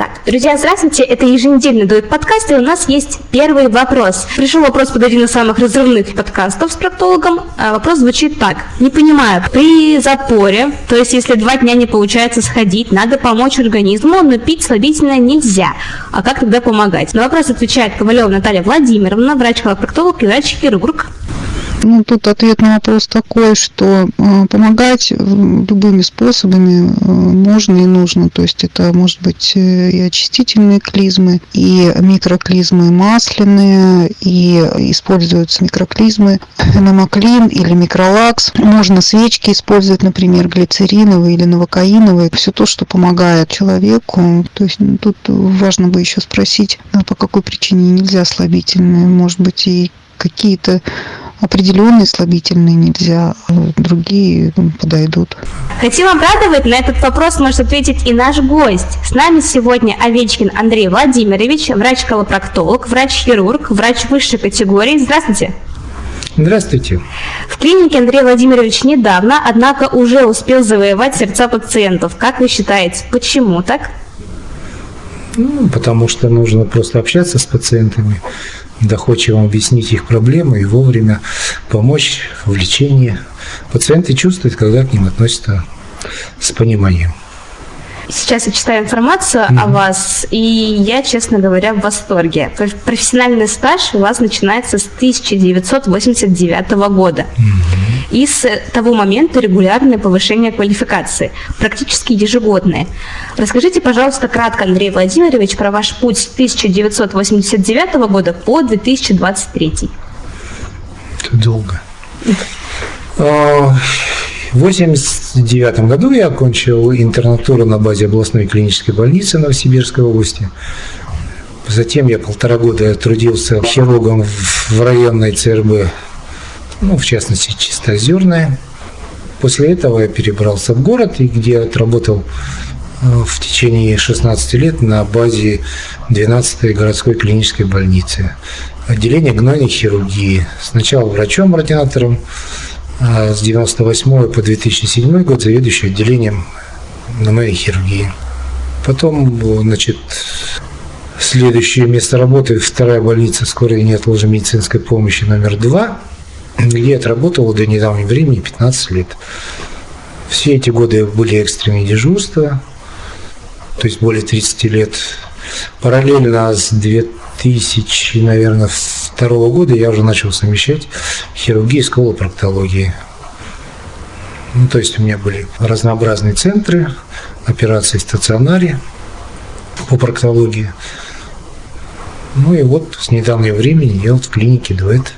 Так, друзья, здравствуйте, это еженедельный дует подкаст, и у нас есть первый вопрос. Пришел вопрос под один из самых разрывных подкастов с проктологом. А вопрос звучит так. Не понимаю, при запоре, то есть если два дня не получается сходить, надо помочь организму, но пить слабительное нельзя. А как тогда помогать? На вопрос отвечает Ковалева Наталья Владимировна, врач-колопроктолог и врач-хирург. Ну, тут ответ на вопрос такой, что э, помогать любыми способами э, можно и нужно. То есть это может быть э, и очистительные клизмы, и микроклизмы масляные, и используются микроклизмы намоклин или микролакс. Можно свечки использовать, например, глицериновые или новокаиновые. Все то, что помогает человеку. То есть ну, тут важно бы еще спросить, по какой причине нельзя слабительные. Может быть, и какие-то определенные слабительные нельзя, а другие подойдут. Хотим обрадовать, на этот вопрос может ответить и наш гость. С нами сегодня Овечкин Андрей Владимирович, врач-колопроктолог, врач-хирург, врач высшей категории. Здравствуйте. Здравствуйте. В клинике Андрей Владимирович недавно, однако уже успел завоевать сердца пациентов. Как вы считаете, почему так? Ну, потому что нужно просто общаться с пациентами, доходчиво объяснить их проблемы и вовремя помочь в лечении. Пациенты чувствуют, когда к ним относятся с пониманием. Сейчас я читаю информацию mm-hmm. о вас, и я, честно говоря, в восторге. Профессиональный стаж у вас начинается с 1989 года. Mm-hmm. И с того момента регулярное повышение квалификации, практически ежегодное. Расскажите, пожалуйста, кратко, Андрей Владимирович, про ваш путь с 1989 года по 2023. Это долго. В 1989 году я окончил интернатуру на базе областной клинической больницы Новосибирской области. Затем я полтора года трудился хирургом в районной ЦРБ, ну, в частности, Чистоозерная. После этого я перебрался в город, где отработал э, в течение 16 лет на базе 12-й городской клинической больницы. Отделение гнойной хирургии. Сначала врачом-ординатором, с 98 по 2007 год заведующий отделением на моей хирургии. Потом, значит, следующее место работы, вторая больница скорой неотложной медицинской помощи номер два, где отработал до недавнего времени 15 лет. Все эти годы были экстренные дежурства, то есть более 30 лет. Параллельно с 2000, наверное, второго года я уже начал совмещать хирургию и сколопроктологии. Ну, то есть у меня были разнообразные центры, операции в стационаре по проктологии. Ну и вот с недавнего времени я вот в клинике Дуэт.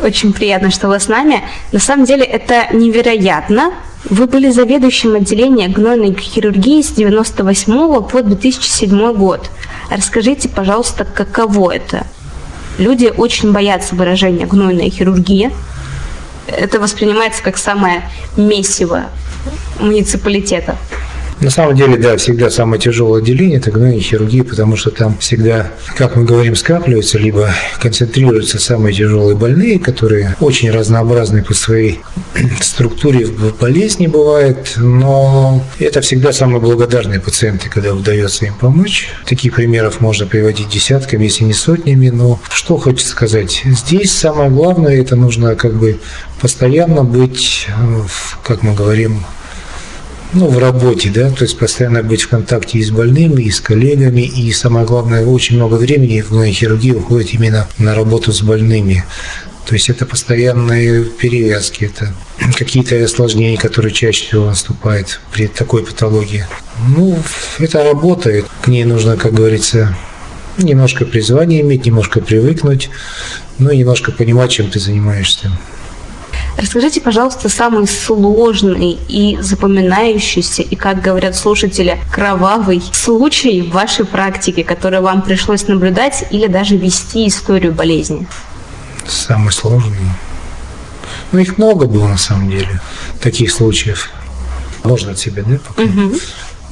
Очень приятно, что вы с нами. На самом деле это невероятно. Вы были заведующим отделением гнойной хирургии с 98 по 2007 год. Расскажите, пожалуйста, каково это? Люди очень боятся выражения «гнойная хирургия». Это воспринимается как самое месиво муниципалитета. На самом деле, да, всегда самое тяжелое отделение – это гнойная хирургия, потому что там всегда, как мы говорим, скапливаются, либо концентрируются самые тяжелые больные, которые очень разнообразны по своей структуре болезни бывает, но это всегда самые благодарные пациенты, когда удается им помочь. Таких примеров можно приводить десятками, если не сотнями, но что хочется сказать. Здесь самое главное – это нужно как бы постоянно быть, как мы говорим, ну, в работе, да, то есть постоянно быть в контакте и с больными, и с коллегами, и самое главное, очень много времени в хирургии уходит именно на работу с больными. То есть это постоянные перевязки, это какие-то осложнения, которые чаще всего наступают при такой патологии. Ну, это работает. К ней нужно, как говорится, немножко призвание иметь, немножко привыкнуть, ну и немножко понимать, чем ты занимаешься. Расскажите, пожалуйста, самый сложный и запоминающийся, и, как говорят слушатели, кровавый случай в вашей практике, который вам пришлось наблюдать или даже вести историю болезни? Самый сложный? Ну, их много было на самом деле, таких случаев. Можно от себя, да, пока? Угу.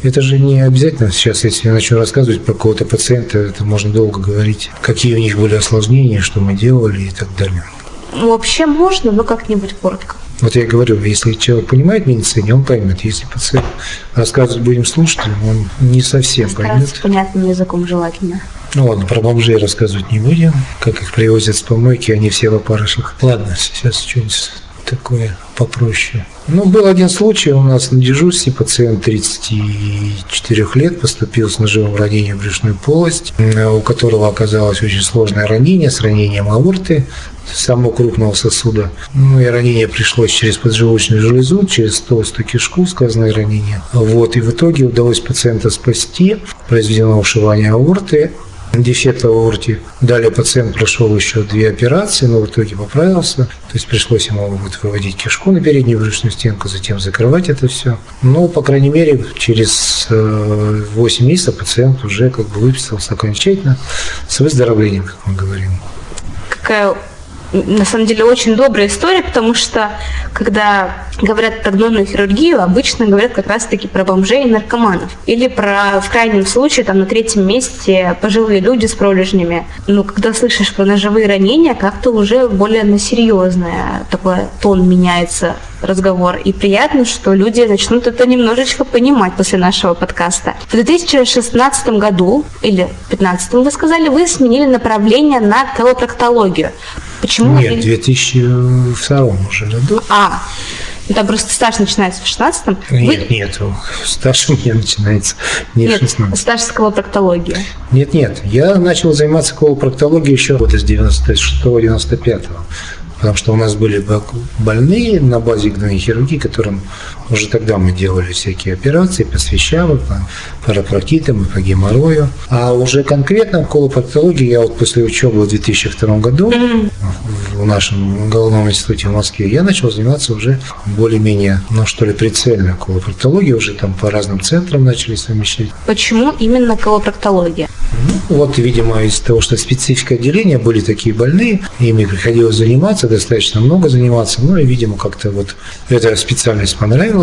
Это же не обязательно сейчас, если я начну рассказывать про какого-то пациента, это можно долго говорить, какие у них были осложнения, что мы делали и так далее. Вообще можно, но как-нибудь коротко. Вот я говорю, если человек понимает медицине, он поймет. Если пациент рассказывать будем слушателям, он не совсем поймет. понятным языком желательно. Ну ладно, про бомжей рассказывать не будем. Как их привозят с помойки, они все в опарышах. Ладно, сейчас что-нибудь такое попроще. Ну, был один случай у нас на дежурстве. Пациент 34 лет поступил с ножевым ранением в брюшную полость, у которого оказалось очень сложное ранение с ранением аорты самого крупного сосуда. Ну и ранение пришлось через поджелудочную железу, через толстую кишку, сказанное ранение. Вот, и в итоге удалось пациента спасти, произведено ушивание аорты, дефект в аорте. Далее пациент прошел еще две операции, но в итоге поправился. То есть пришлось ему вот выводить кишку на переднюю брюшную стенку, затем закрывать это все. Но, по крайней мере, через 8 э, месяцев пациент уже как бы выписался окончательно с выздоровлением, как мы говорим. Какая на самом деле очень добрая история, потому что когда говорят про гнойную хирургию, обычно говорят как раз-таки про бомжей и наркоманов. Или про, в крайнем случае, там на третьем месте пожилые люди с пролежнями. Но когда слышишь про ножевые ранения, как-то уже более на серьезное такой тон меняется разговор. И приятно, что люди начнут это немножечко понимать после нашего подкаста. В 2016 году, или 2015 вы сказали, вы сменили направление на колопроктологию. Почему? Нет, в 2002 уже году. А, ну, там просто стаж начинается в 16-м. Нет, Вы... нет, стаж у меня начинается не нет, в 16 стаж с колопроктологии. Нет, нет, я начал заниматься колопроктологией еще вот из 96-95 потому что у нас были больные на базе гнойной хирургии, которым уже тогда мы делали всякие операции по свечам, по парапроктитам, по геморрою. А уже конкретно колопатологии я вот после учебы в 2002 году в нашем головном институте в Москве я начал заниматься уже более-менее, ну что ли, прицельно колопроктологией, уже там по разным центрам начали совмещать. Почему именно колопроктология? Ну, вот, видимо, из-за того, что специфика отделения были такие больные, ими приходилось заниматься, достаточно много заниматься, ну и, видимо, как-то вот эта специальность понравилась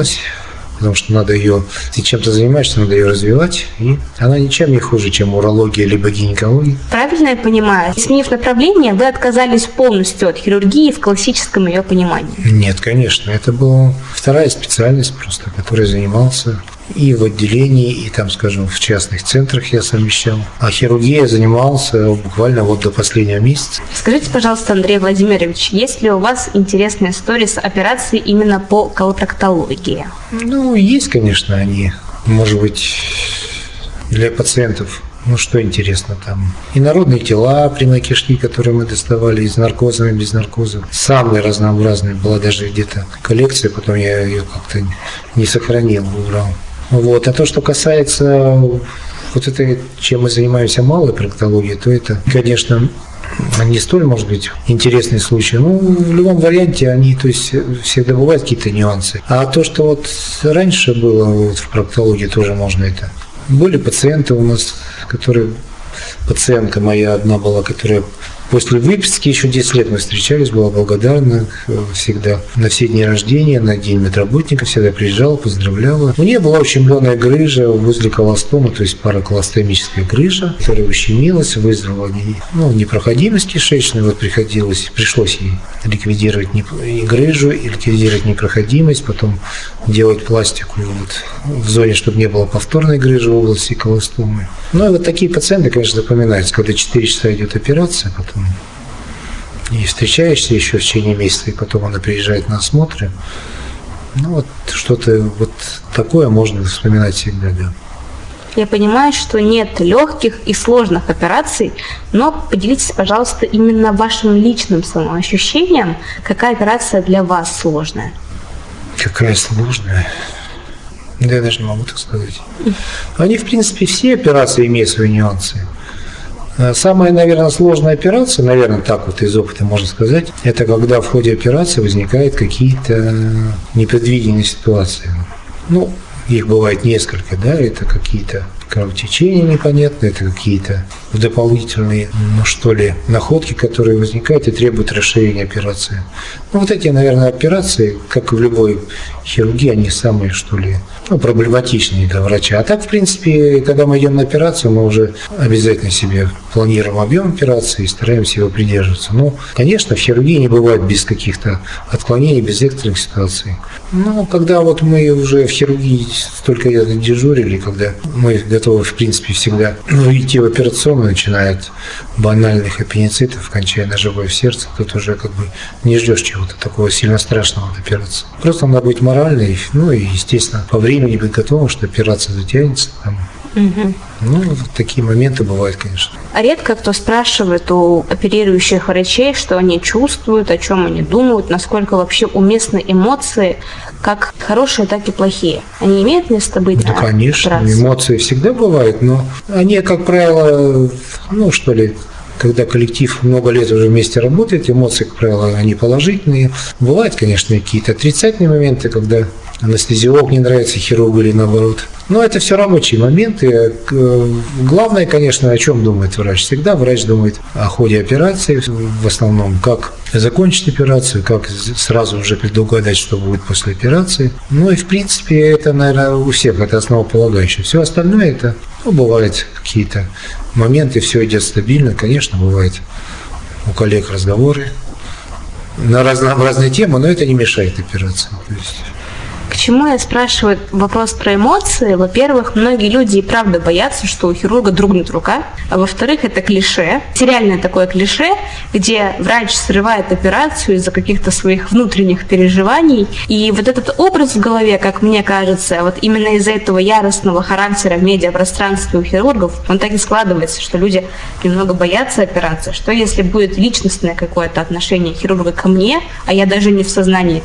потому что надо ее, ты чем-то занимаешься, надо ее развивать, и она ничем не хуже, чем урология либо гинекология. Правильно я понимаю? Сменив направление, вы отказались полностью от хирургии в классическом ее понимании? Нет, конечно, это была вторая специальность просто, которой занимался и в отделении, и там, скажем, в частных центрах я совмещал. А хирургией занимался буквально вот до последнего месяца. Скажите, пожалуйста, Андрей Владимирович, есть ли у вас интересные истории с операцией именно по колопроктологии? Ну, есть, конечно, они. Может быть, для пациентов ну, что интересно там? И народные тела прямой кишки, которые мы доставали из наркоза и без наркоза. Самые разнообразные. Была даже где-то коллекция, потом я ее как-то не сохранил, убрал. Вот. А то, что касается вот этой, чем мы занимаемся малой проктологией, то это, конечно, не столь, может быть, интересный случай. Ну, в любом варианте они, то есть, всегда бывают какие-то нюансы. А то, что вот раньше было вот в проктологии, тоже можно это. Были пациенты у нас, которые пациентка моя одна была, которая После выписки еще 10 лет мы встречались, была благодарна э, всегда. На все дни рождения, на день медработника всегда приезжала, поздравляла. У нее была ущемленная грыжа возле колостома, то есть параколостомическая грыжа, которая ущемилась, вызвала ну, непроходимость кишечной. Вот приходилось, пришлось ей ликвидировать и грыжу, и ликвидировать непроходимость, потом делать пластику вот, в зоне, чтобы не было повторной грыжи в области колостомы. Ну и вот такие пациенты, конечно, запоминаются, когда 4 часа идет операция, потом и встречаешься еще в течение месяца, и потом она приезжает на осмотры. Ну, вот что-то вот такое можно вспоминать всегда, да. Я понимаю, что нет легких и сложных операций, но поделитесь, пожалуйста, именно вашим личным самоощущением, какая операция для вас сложная. Какая сложная? Да я даже не могу так сказать. Они, в принципе, все операции имеют свои нюансы. Э, самая, наверное, сложная операция, наверное, так вот из опыта можно сказать, это когда в ходе операции возникают какие-то непредвиденные ситуации. Ну, их бывает несколько, да, это какие-то кровотечения непонятные, это какие-то дополнительные, ну что ли, находки, которые возникают и требуют расширения операции. Ну, вот эти, наверное, операции, как и в любой хирургии, они самые, что ли, ну, проблематичнее для врача. А так, в принципе, когда мы идем на операцию, мы уже обязательно себе планируем объем операции и стараемся его придерживаться. Но, конечно, в хирургии не бывает без каких-то отклонений, без экстренных ситуаций. Ну, когда вот мы уже в хирургии столько дежурили, когда мы готовы, в принципе, всегда ну, идти в операционную, начиная от банальных аппендицитов, кончая ножевой в сердце, тут уже как бы не ждешь чего-то такого сильно страшного от операции. Просто надо быть моральной, ну и, естественно, по времени быть готовым, что операция затянется, там, Угу. Ну, такие моменты бывают, конечно. А редко кто спрашивает у оперирующих врачей, что они чувствуют, о чем они думают, насколько вообще уместны эмоции, как хорошие, так и плохие. Они имеют место быть? Да, конечно. Операции? Эмоции всегда бывают, но они, как правило, ну, что ли, когда коллектив много лет уже вместе работает, эмоции, как правило, они положительные. Бывают, конечно, какие-то отрицательные моменты, когда анестезиолог не нравится хирургу или наоборот. Но это все рабочие моменты. Главное, конечно, о чем думает врач. Всегда врач думает о ходе операции, в основном, как закончить операцию, как сразу уже предугадать, что будет после операции. Ну и, в принципе, это, наверное, у всех это основополагающее. Все остальное это, ну, бывают какие-то моменты, все идет стабильно. Конечно, бывает у коллег разговоры на разнообразные темы, но это не мешает операции. То есть к чему я спрашиваю вопрос про эмоции? Во-первых, многие люди и правда боятся, что у хирурга дрогнет рука. А во-вторых, это клише, сериальное такое клише, где врач срывает операцию из-за каких-то своих внутренних переживаний. И вот этот образ в голове, как мне кажется, вот именно из-за этого яростного характера в медиапространстве у хирургов, он так и складывается, что люди немного боятся операции. Что если будет личностное какое-то отношение хирурга ко мне, а я даже не в сознании?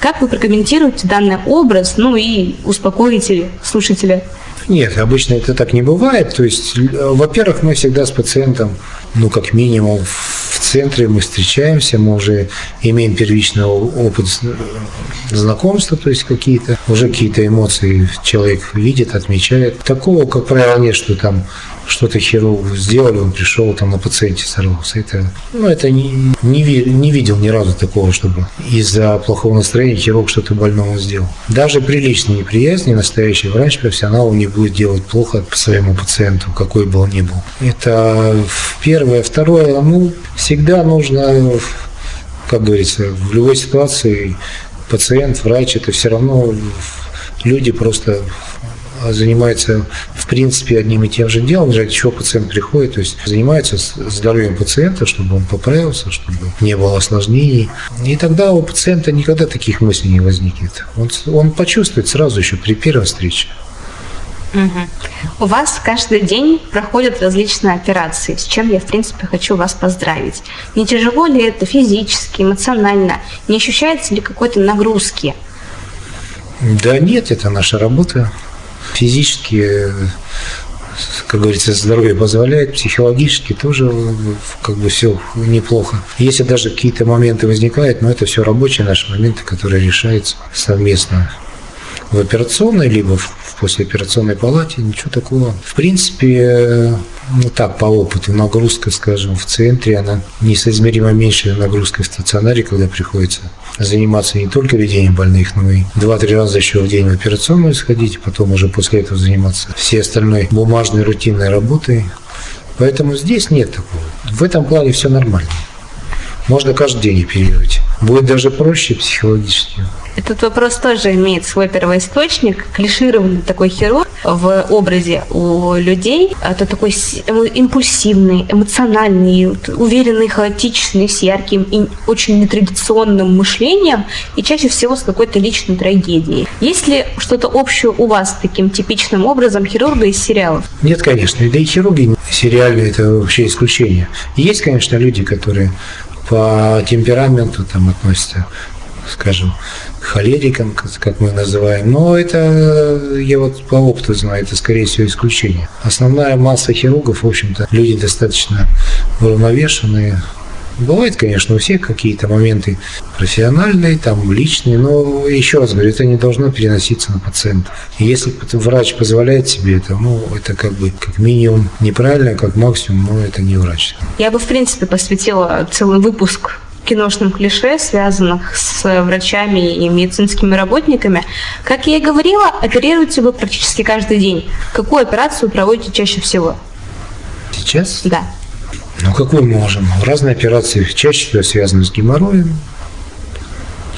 Как вы прокомментируете данное образ, ну и успокоите слушателя. Нет, обычно это так не бывает. То есть, во-первых, мы всегда с пациентом, ну, как минимум, в центре мы встречаемся, мы уже имеем первичный опыт знакомства, то есть какие-то, уже какие-то эмоции человек видит, отмечает. Такого, как правило, нет, что там что-то хирург сделали, он пришел там на пациенте сорвался. Это, ну, это не, не, не видел ни разу такого, чтобы из-за плохого настроения хирург что-то больного сделал. Даже при личной неприязни настоящий врач, профессионал не будет делать плохо своему пациенту, какой бы он ни был. Это первое. Второе, ну, всегда нужно, как говорится, в любой ситуации пациент, врач, это все равно люди просто занимается в принципе одним и тем же делом, ради чего пациент приходит, то есть занимается здоровьем пациента, чтобы он поправился, чтобы не было осложнений. И тогда у пациента никогда таких мыслей не возникнет. Он, он почувствует сразу еще при первой встрече. Угу. У вас каждый день проходят различные операции, с чем я, в принципе, хочу вас поздравить. Не тяжело ли это физически, эмоционально? Не ощущается ли какой-то нагрузки? Да нет, это наша работа физически, как говорится, здоровье позволяет, психологически тоже как бы все неплохо. Если даже какие-то моменты возникают, но это все рабочие наши моменты, которые решаются совместно в операционной, либо в послеоперационной палате, ничего такого. В принципе, ну так, по опыту, нагрузка, скажем, в центре, она несоизмеримо меньше нагрузкой в стационаре, когда приходится заниматься не только ведением больных, но и два-три раза еще в день в операционную сходить, потом уже после этого заниматься всей остальной бумажной рутинной работой. Поэтому здесь нет такого. В этом плане все нормально. Можно каждый день оперировать. Будет даже проще психологически. Этот вопрос тоже имеет свой первоисточник. Клишированный такой хирург в образе у людей – это такой импульсивный, эмоциональный, уверенный, хаотичный, с ярким и очень нетрадиционным мышлением и чаще всего с какой-то личной трагедией. Есть ли что-то общее у вас таким типичным образом хирурга из сериалов? Нет, конечно. Да и хирурги сериальные – это вообще исключение. Есть, конечно, люди, которые по темпераменту там относятся, скажем, холерикам, как мы называем. Но это, я вот по опыту знаю, это скорее всего исключение. Основная масса хирургов, в общем-то, люди достаточно уравновешенные, Бывают, конечно, у всех какие-то моменты профессиональные, там, личные, но еще раз говорю, это не должно переноситься на пациентов. И если врач позволяет себе это, ну, это как бы как минимум неправильно, как максимум, но это не врач. Я бы, в принципе, посвятила целый выпуск киношным клише, связанных с врачами и медицинскими работниками. Как я и говорила, оперируете вы практически каждый день. Какую операцию проводите чаще всего? Сейчас? Да. Ну, какой можем? Разные операции чаще всего связаны с геморроем.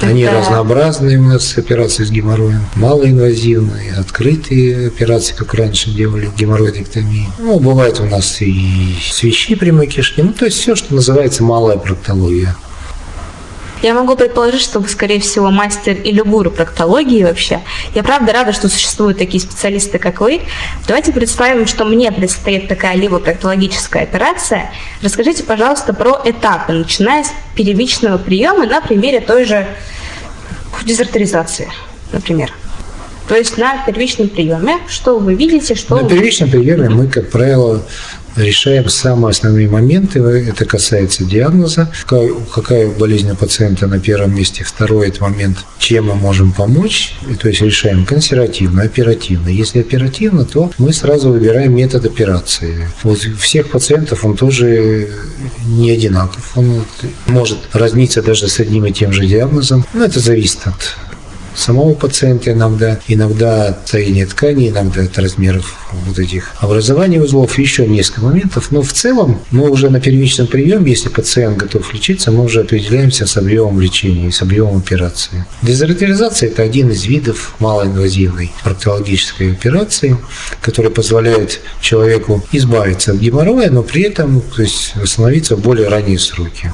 Они Это... разнообразные у нас операции с геморроем. Малоинвазивные, открытые операции, как раньше делали, геморроидектомии. Ну, бывает у нас и свищи прямой кишки. Ну, то есть все, что называется малая проктология. Я могу предположить, что вы, скорее всего, мастер или гуру проктологии вообще. Я правда рада, что существуют такие специалисты, как вы. Давайте представим, что мне предстоит такая либо проктологическая операция. Расскажите, пожалуйста, про этапы, начиная с первичного приема на примере той же дезартеризации, например. То есть на первичном приеме, что вы видите, что... На первичном приеме мы, как правило, решаем самые основные моменты. Это касается диагноза, какая, какая болезнь у пациента на первом месте. Второй это момент, чем мы можем помочь. То есть решаем консервативно, оперативно. Если оперативно, то мы сразу выбираем метод операции. Вот всех пациентов он тоже не одинаков. Он может разниться даже с одним и тем же диагнозом. Но это зависит от самого пациента иногда, иногда от строения ткани, иногда от размеров вот этих образований узлов, еще несколько моментов. Но в целом мы уже на первичном приеме, если пациент готов лечиться, мы уже определяемся с объемом лечения и с объемом операции. Дезартеризация – это один из видов малоинвазивной проктологической операции, который позволяет человеку избавиться от геморроя, но при этом то есть, восстановиться в более ранние сроки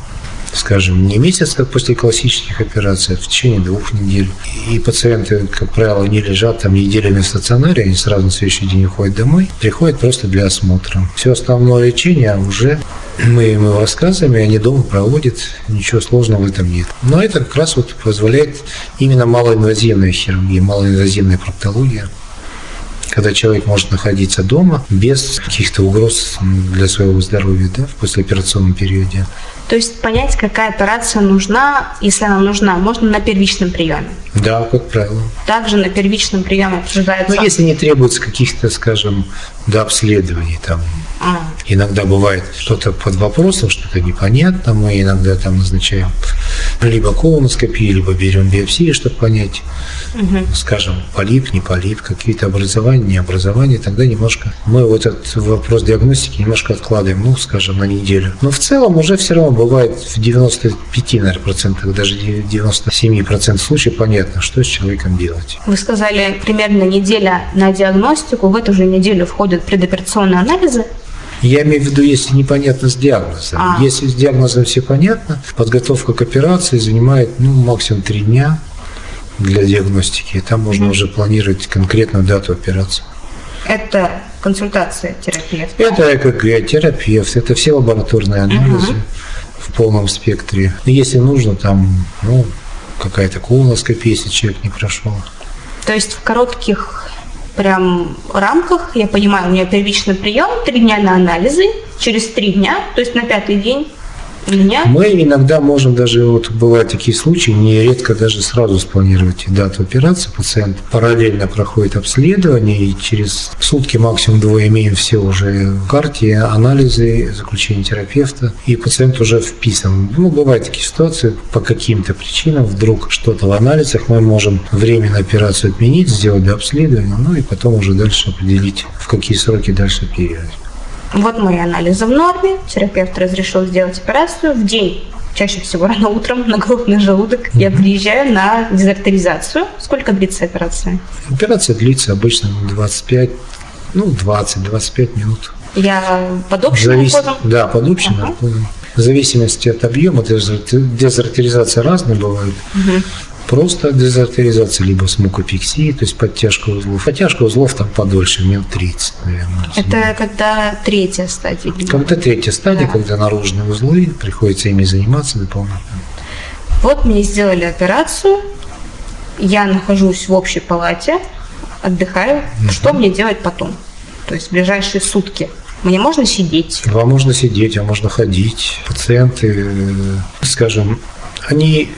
скажем, не месяц, как после классических операций, а в течение двух недель. И пациенты, как правило, не лежат там неделями в стационаре, они сразу на следующий день уходят домой, приходят просто для осмотра. Все основное лечение уже мы им рассказываем, и они дома проводят, ничего сложного в этом нет. Но это как раз вот позволяет именно малоинвазивная хирургия, малоинвазивная проктология когда человек может находиться дома без каких-то угроз для своего здоровья да, в послеоперационном периоде. То есть понять, какая операция нужна, если она нужна, можно на первичном приеме. Да, как правило. Также на первичном приеме обсуждается. Ну, если не требуется каких-то, скажем, до обследований, там а. иногда бывает что-то под вопросом, что-то непонятно, мы иногда там назначаем либо колоноскопию, либо берем биопсию, чтобы понять, угу. скажем, полип, не полип, какие-то образования, не образования, тогда немножко мы вот этот вопрос диагностики немножко откладываем, ну, скажем, на неделю. Но в целом уже все равно бывает в 95, наверное, процентах, даже 97 процентов случаев понятно, что с человеком делать. Вы сказали, примерно неделя на диагностику, в эту же неделю входят предоперационные анализы, я имею в виду, если непонятно с диагнозом. А. Если с диагнозом все понятно, подготовка к операции занимает ну, максимум три дня для диагностики. И там можно mm уже планировать конкретную дату операции. Это консультация терапевта? Это ЭКГ, терапевт, это все лабораторные анализы угу. В полном спектре. Если нужно, там ну, какая-то колоноскопия, если человек не прошел. То есть в коротких прям рамках, я понимаю, у меня первичный прием, три дня на анализы, через три дня, то есть на пятый день меня? Мы иногда можем даже, вот бывают такие случаи, нередко даже сразу спланировать дату операции. Пациент параллельно проходит обследование, и через сутки максимум двое имеем все уже в карте, анализы, заключение терапевта, и пациент уже вписан. Ну, бывают такие ситуации, по каким-то причинам вдруг что-то в анализах, мы можем временно операцию отменить, сделать до обследования, ну и потом уже дальше определить, в какие сроки дальше оперировать. Вот мои анализы в норме, терапевт разрешил сделать операцию в день чаще всего рано утром на голодный желудок. Я приезжаю на дезартеризацию. Сколько длится операция? Операция длится обычно 25, ну 20-25 минут. Я под общим Завис... наркозом? Да, под общим ага. наркозом. В зависимости от объема дезартеризация разная бывает. Угу просто дезартеризация, либо с мукопексией, то есть подтяжка узлов. Подтяжка узлов там подольше, минут 30, наверное. Это когда третья стадия? Когда третья стадия, да. когда наружные узлы, приходится ими заниматься дополнительно. Вот мне сделали операцию, я нахожусь в общей палате, отдыхаю. Угу. Что мне делать потом? То есть в ближайшие сутки? Мне можно сидеть? Вам можно сидеть, а можно ходить. Пациенты, э, скажем, они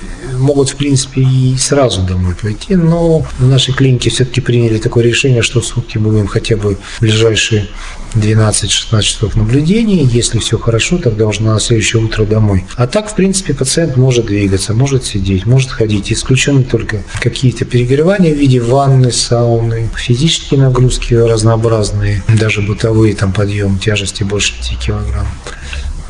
могут, в принципе, и сразу домой пойти, но в нашей клинике все-таки приняли такое решение, что в сутки будем хотя бы ближайшие 12-16 часов наблюдений. Если все хорошо, тогда уже на следующее утро домой. А так, в принципе, пациент может двигаться, может сидеть, может ходить. Исключены только какие-то перегревания в виде ванны, сауны, физические нагрузки разнообразные, даже бытовые, там подъем тяжести больше 5 килограмм.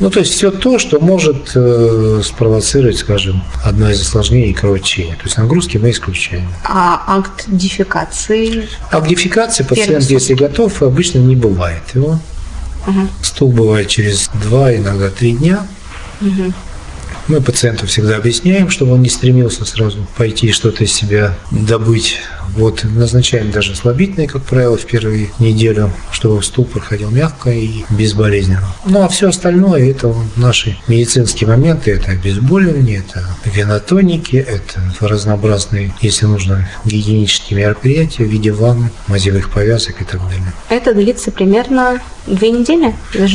Ну, то есть все то, что может э, спровоцировать, скажем, одно из осложнений кровотечения. То есть нагрузки мы исключаем. А акт дефекации? Акт дефекации пациент, если готов, обычно не бывает его. Угу. Стул бывает через два, иногда три дня. Угу. Мы пациенту всегда объясняем, чтобы он не стремился сразу пойти что-то из себя добыть вот, назначаем даже слабительные, как правило, в первую неделю, чтобы стул проходил мягко и безболезненно. Ну, а все остальное – это наши медицинские моменты. Это обезболивание, это венотоники, это разнообразные, если нужно, гигиенические мероприятия в виде ванн, мазевых повязок и так далее. Это длится примерно две недели?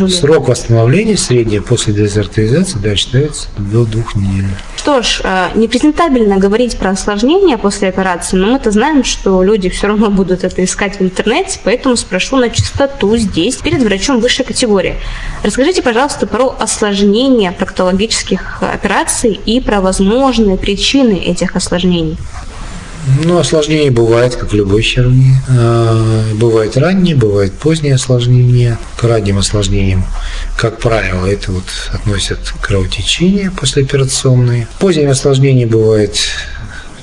Срок восстановления средний после дезартаризации да, считается до двух недель. Что ж, э, непрезентабельно говорить про осложнения после операции, но мы-то знаем, что люди все равно будут это искать в интернете, поэтому спрошу на чистоту здесь, перед врачом высшей категории. Расскажите, пожалуйста, про осложнения проктологических операций и про возможные причины этих осложнений. Ну, осложнения бывает, как в любой хирургии. А, бывают ранние, бывают поздние осложнения. К ранним осложнениям, как правило, это вот относят кровотечение послеоперационные. Поздние осложнения бывает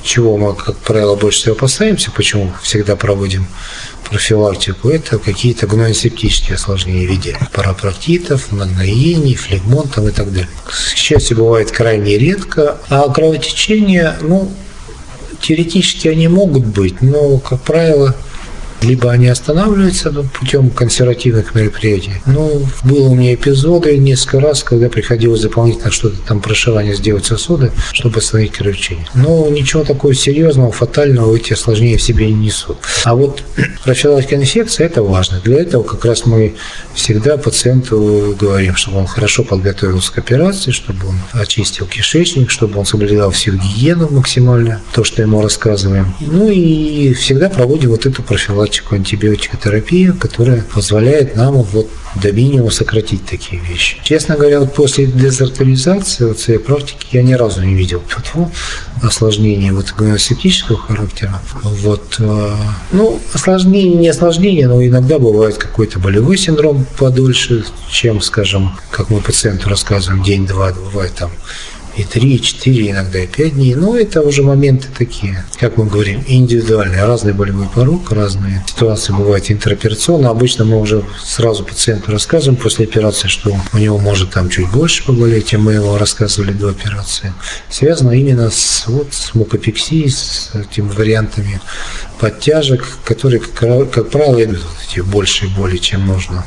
чего мы, как правило, больше всего опасаемся, почему всегда проводим профилактику, это какие-то гнойно-септические осложнения в виде парапроктитов, нагноений, флегмонтов и так далее. К счастью, бывает крайне редко, а кровотечение, ну, теоретически они могут быть, но, как правило, либо они останавливаются путем консервативных мероприятий. Ну, было у меня эпизоды несколько раз, когда приходилось дополнительно что-то там прошивание сделать сосуды, чтобы остановить кровотечение. Но ничего такого серьезного, фатального эти осложнения в себе не несут. А вот профилактика инфекции – это важно. Для этого как раз мы всегда пациенту говорим, чтобы он хорошо подготовился к операции, чтобы он очистил кишечник, чтобы он соблюдал всю гигиену максимально, то, что ему рассказываем. Ну и всегда проводим вот эту профилактику профилактику, антибиотикотерапию, которая позволяет нам вот до минимума сократить такие вещи. Честно говоря, вот после дезартаризации вот своей практики я ни разу не видел фу, осложнений вот септического характера. Вот, э, ну, осложнение, не осложнение, но иногда бывает какой-то болевой синдром подольше, чем, скажем, как мы пациенту рассказываем, день-два, бывает там и 3, и 4, иногда и 5 дней. Но это уже моменты такие, как мы говорим, индивидуальные. Разный болевой порог, разные ситуации бывают интероперационно. Обычно мы уже сразу пациенту рассказываем после операции, что у него может там чуть больше поболеть, чем мы ему рассказывали до операции. Связано именно с, вот, с мукопексией, с этими вариантами подтяжек, которые, как, как правило, идут эти большие боли, чем нужно,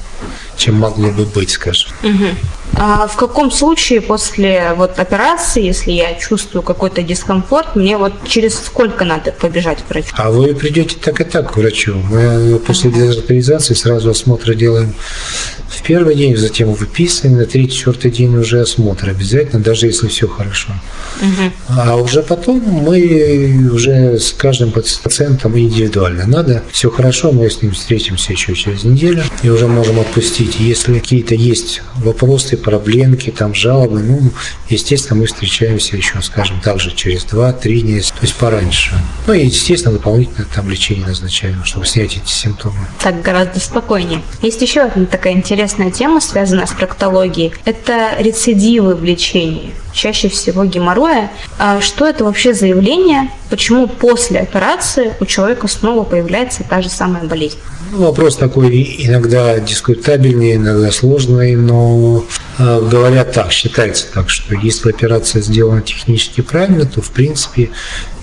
чем могло бы быть, скажем. Угу. А в каком случае после вот операции, если я чувствую какой-то дискомфорт, мне вот через сколько надо побежать к врачу? А вы придете так и так к врачу. Мы после дезартеризации сразу осмотр делаем в первый день, затем выписываем, на третий-четвертый день уже осмотр обязательно, даже если все хорошо. Угу. А уже потом мы уже с каждым пациентом индивидуально. Надо, все хорошо, мы с ним встретимся еще через неделю и уже можем отпустить. Если какие-то есть вопросы, проблемки, там жалобы, ну, естественно, мы встречаемся еще, скажем, также через 2-3 дня, то есть пораньше. Ну и, естественно, дополнительно там лечение назначаем, чтобы снять эти симптомы. Так гораздо спокойнее. Есть еще одна такая интересная тема, связанная с проктологией, это рецидивы в лечении, чаще всего геморроя. А что это вообще за явление? Почему после операции у человека снова появляется та же самая болезнь? Ну, вопрос такой иногда дискутабельный, иногда сложный, но э, говорят так, считается так, что если операция сделана технически правильно, то в принципе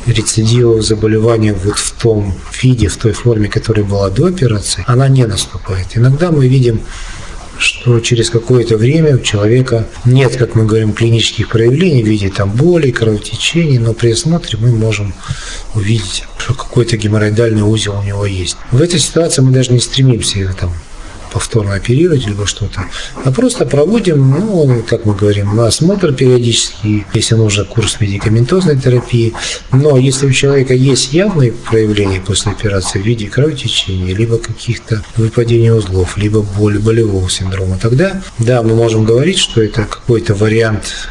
рецидивов заболевания вот в том виде, в той форме, которая была до операции, она не наступает. Иногда мы видим что через какое-то время у человека нет, как мы говорим, клинических проявлений в виде там боли, кровотечений, но при осмотре мы можем увидеть, что какой-то геморроидальный узел у него есть. В этой ситуации мы даже не стремимся его там повторно оперировать, либо что-то, а просто проводим, ну, как мы говорим, осмотр периодически, если нужно курс медикаментозной терапии. Но если у человека есть явные проявления после операции в виде кровотечения, либо каких-то выпадений узлов, либо боли, болевого синдрома, тогда, да, мы можем говорить, что это какой-то вариант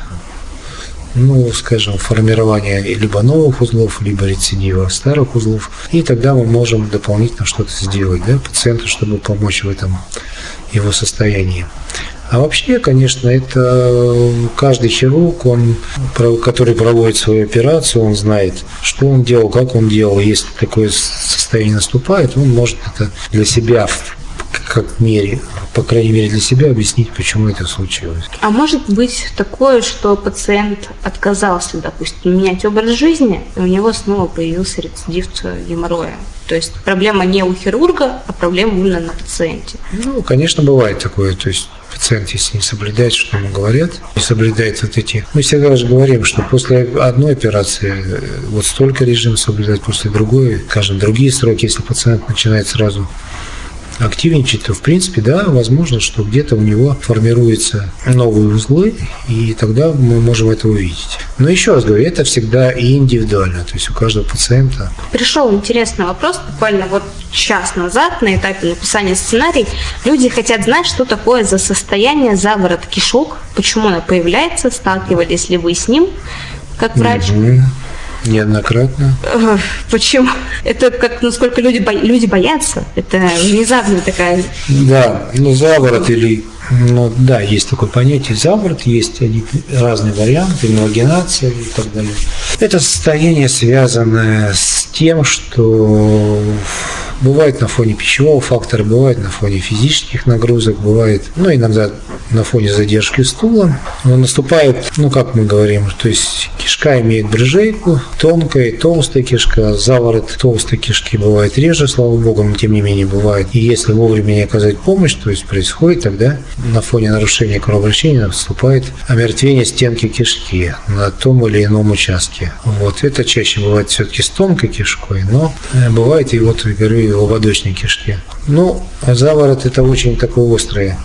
ну, скажем, формирование либо новых узлов, либо рецидива старых узлов. И тогда мы можем дополнительно что-то сделать да, пациенту, чтобы помочь в этом его состоянии. А вообще, конечно, это каждый хирург, он, который проводит свою операцию, он знает, что он делал, как он делал. Если такое состояние наступает, он может это для себя как мере, по крайней мере для себя объяснить, почему это случилось. А может быть такое, что пациент отказался, допустим, менять образ жизни, и у него снова появился рецидив геморроя? То есть проблема не у хирурга, а проблема именно на пациенте. Ну, конечно, бывает такое. То есть пациент, если не соблюдает, что ему говорят, не соблюдает вот эти... Мы всегда же говорим, что после одной операции э, вот столько режим соблюдать, после другой, скажем, другие сроки, если пациент начинает сразу активничать, то в принципе, да, возможно, что где-то у него формируются новые узлы, и тогда мы можем это увидеть. Но еще раз говорю, это всегда и индивидуально, то есть у каждого пациента. Пришел интересный вопрос, буквально вот час назад на этапе написания сценария. Люди хотят знать, что такое за состояние заворот кишок, почему оно появляется, сталкивались ли вы с ним, как врач. Угу. Неоднократно. Почему? Это как, насколько люди, бо... люди боятся. Это внезапная такая... Да, ну заворот или... Ну да, есть такое понятие заворот, есть они, разные варианты, иммагинация и так далее. Это состояние, связанное с тем, что Бывает на фоне пищевого фактора, бывает на фоне физических нагрузок, бывает, ну, иногда на фоне задержки стула. Но наступает, ну, как мы говорим, то есть кишка имеет брыжейку, тонкая и толстая кишка, заворот толстой кишки бывает реже, слава богу, но тем не менее бывает. И если вовремя не оказать помощь, то есть происходит тогда на фоне нарушения кровообращения наступает омертвение стенки кишки на том или ином участке. Вот это чаще бывает все-таки с тонкой кишкой, но э, бывает и вот, я говорю, в ободочной кишке. Ну, заворот – это очень такое острое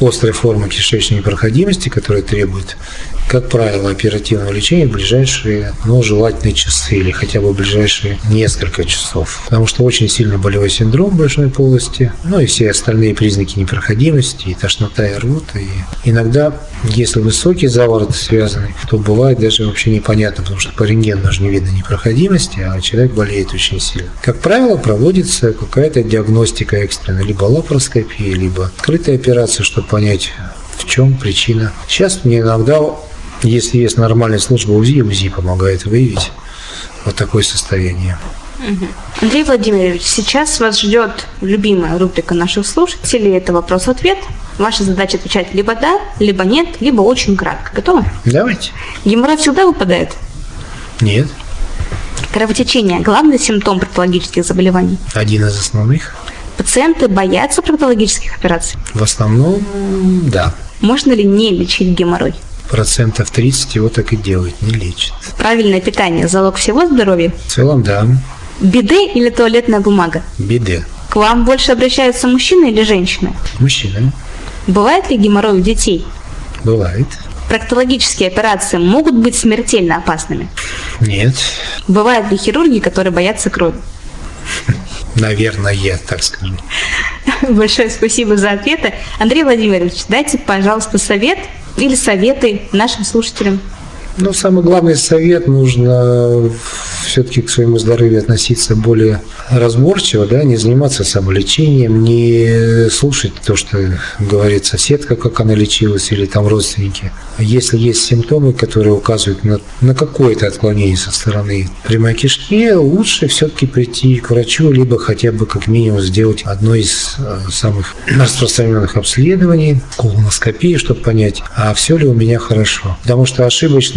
острая форма кишечной непроходимости, которая требует, как правило, оперативного лечения в ближайшие, ну, желательные часы или хотя бы в ближайшие несколько часов. Потому что очень сильный болевой синдром брюшной полости, ну и все остальные признаки непроходимости, и тошнота, и рвота. И иногда, если высокий заворот связанный, то бывает даже вообще непонятно, потому что по рентгену даже не видно непроходимости, а человек болеет очень сильно. Как правило, проводится какая-то диагностика экстренная, либо лапароскопия, либо открытая операция, чтобы понять, в чем причина. Сейчас мне иногда, если есть нормальная служба УЗИ, УЗИ помогает выявить вот такое состояние. Андрей Владимирович, сейчас вас ждет любимая рубрика наших слушателей. Это вопрос-ответ. Ваша задача отвечать либо да, либо нет, либо очень кратко. Готовы? Давайте. Геморрой всегда выпадает? Нет. Кровотечение – главный симптом патологических заболеваний? Один из основных. Пациенты боятся проктологических операций? В основном, да. Можно ли не лечить геморрой? Процентов 30 его так и делают, не лечат. Правильное питание – залог всего здоровья? В целом, да. Биде или туалетная бумага? Биде. К вам больше обращаются мужчины или женщины? Мужчины. Бывает ли геморрой у детей? Бывает. Проктологические операции могут быть смертельно опасными? Нет. Бывают ли хирурги, которые боятся крови? Наверное, так скажу. Большое спасибо за ответы. Андрей Владимирович, дайте, пожалуйста, совет или советы нашим слушателям. Ну, самый главный совет нужно все-таки к своему здоровью относиться более разборчиво, да, не заниматься самолечением, не слушать то, что говорит соседка, как она лечилась, или там родственники. Если есть симптомы, которые указывают на, на какое-то отклонение со стороны прямой кишки, лучше все-таки прийти к врачу, либо хотя бы как минимум сделать одно из э, самых распространенных обследований, колоноскопии, чтобы понять, а все ли у меня хорошо. Потому что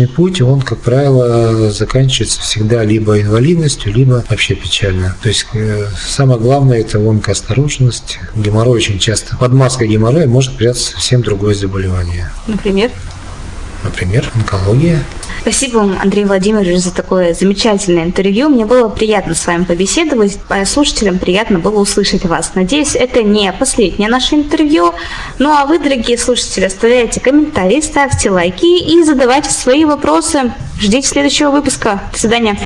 ошибочный путь, он, как правило, заканчивается всегда либо инвалидностью, либо вообще печально. То есть э, самое главное – это онкоосторожность. Геморрой очень часто, под маской геморроя может прятаться совсем другое заболевание. Например? Например, онкология. Спасибо вам, Андрей Владимирович, за такое замечательное интервью. Мне было приятно с вами побеседовать, а слушателям приятно было услышать вас. Надеюсь, это не последнее наше интервью. Ну а вы, дорогие слушатели, оставляйте комментарии, ставьте лайки и задавайте свои вопросы. Ждите следующего выпуска. До свидания.